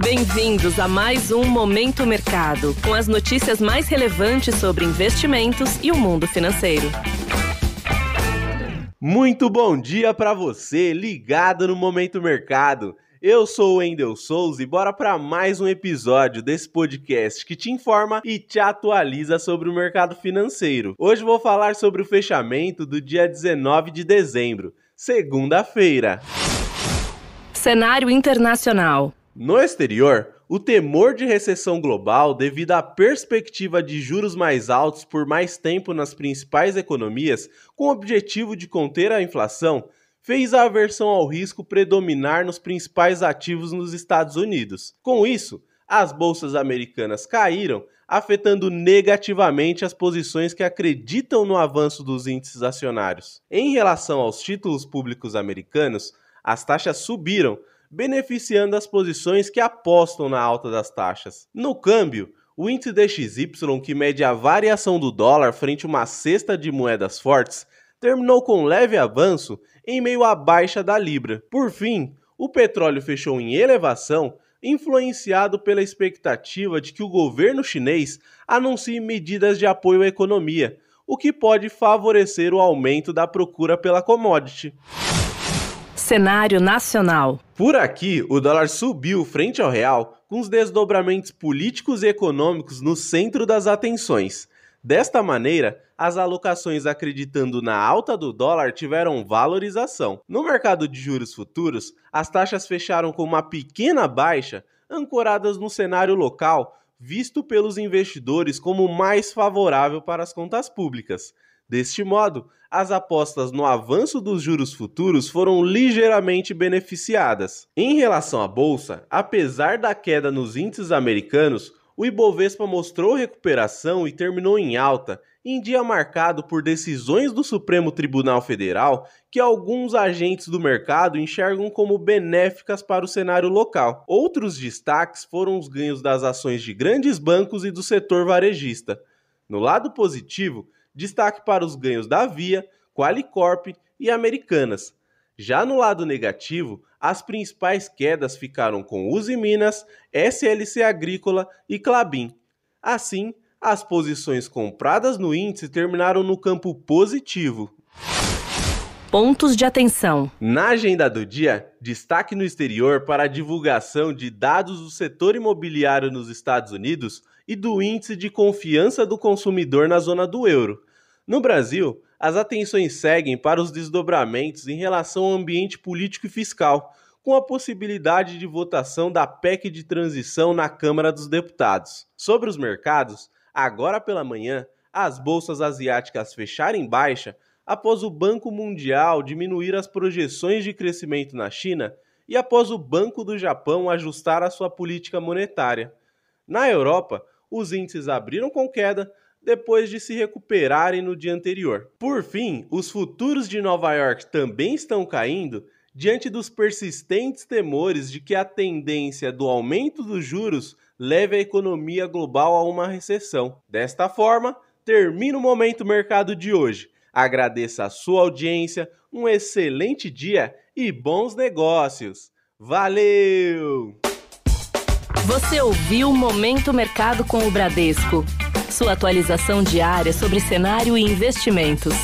Bem-vindos a mais um Momento Mercado, com as notícias mais relevantes sobre investimentos e o mundo financeiro. Muito bom dia para você, ligado no Momento Mercado. Eu sou o Endel Souza e bora para mais um episódio desse podcast que te informa e te atualiza sobre o mercado financeiro. Hoje vou falar sobre o fechamento do dia 19 de dezembro, segunda-feira. Cenário internacional. No exterior, o temor de recessão global devido à perspectiva de juros mais altos por mais tempo nas principais economias, com o objetivo de conter a inflação, fez a aversão ao risco predominar nos principais ativos nos Estados Unidos. Com isso, as bolsas americanas caíram, afetando negativamente as posições que acreditam no avanço dos índices acionários. Em relação aos títulos públicos americanos, as taxas subiram, beneficiando as posições que apostam na alta das taxas. No câmbio, o índice DXY, que mede a variação do dólar frente a uma cesta de moedas fortes, terminou com leve avanço em meio à baixa da libra. Por fim, o petróleo fechou em elevação, influenciado pela expectativa de que o governo chinês anuncie medidas de apoio à economia, o que pode favorecer o aumento da procura pela commodity. Cenário nacional. Por aqui, o dólar subiu frente ao real, com os desdobramentos políticos e econômicos no centro das atenções. Desta maneira, as alocações acreditando na alta do dólar tiveram valorização. No mercado de juros futuros, as taxas fecharam com uma pequena baixa, ancoradas no cenário local, visto pelos investidores como mais favorável para as contas públicas. Deste modo, as apostas no avanço dos juros futuros foram ligeiramente beneficiadas. Em relação à bolsa, apesar da queda nos índices americanos, o Ibovespa mostrou recuperação e terminou em alta, em dia marcado por decisões do Supremo Tribunal Federal que alguns agentes do mercado enxergam como benéficas para o cenário local. Outros destaques foram os ganhos das ações de grandes bancos e do setor varejista. No lado positivo, destaque para os ganhos da Via, Qualicorp e Americanas. Já no lado negativo, as principais quedas ficaram com Uzi Minas, SLC Agrícola e Clabin. Assim, as posições compradas no índice terminaram no campo positivo. Pontos de atenção. Na agenda do dia, destaque no exterior para a divulgação de dados do setor imobiliário nos Estados Unidos e do índice de confiança do consumidor na zona do euro. No Brasil, as atenções seguem para os desdobramentos em relação ao ambiente político e fiscal, com a possibilidade de votação da PEC de transição na Câmara dos Deputados. Sobre os mercados, agora pela manhã, as bolsas asiáticas fecharam em baixa após o Banco Mundial diminuir as projeções de crescimento na China e após o Banco do Japão ajustar a sua política monetária. Na Europa, os índices abriram com queda, depois de se recuperarem no dia anterior. Por fim, os futuros de Nova York também estão caindo diante dos persistentes temores de que a tendência do aumento dos juros leve a economia global a uma recessão. Desta forma, termina o momento mercado de hoje. Agradeço a sua audiência, um excelente dia e bons negócios. Valeu! Você ouviu Momento Mercado com o Bradesco sua atualização diária sobre cenário e investimentos.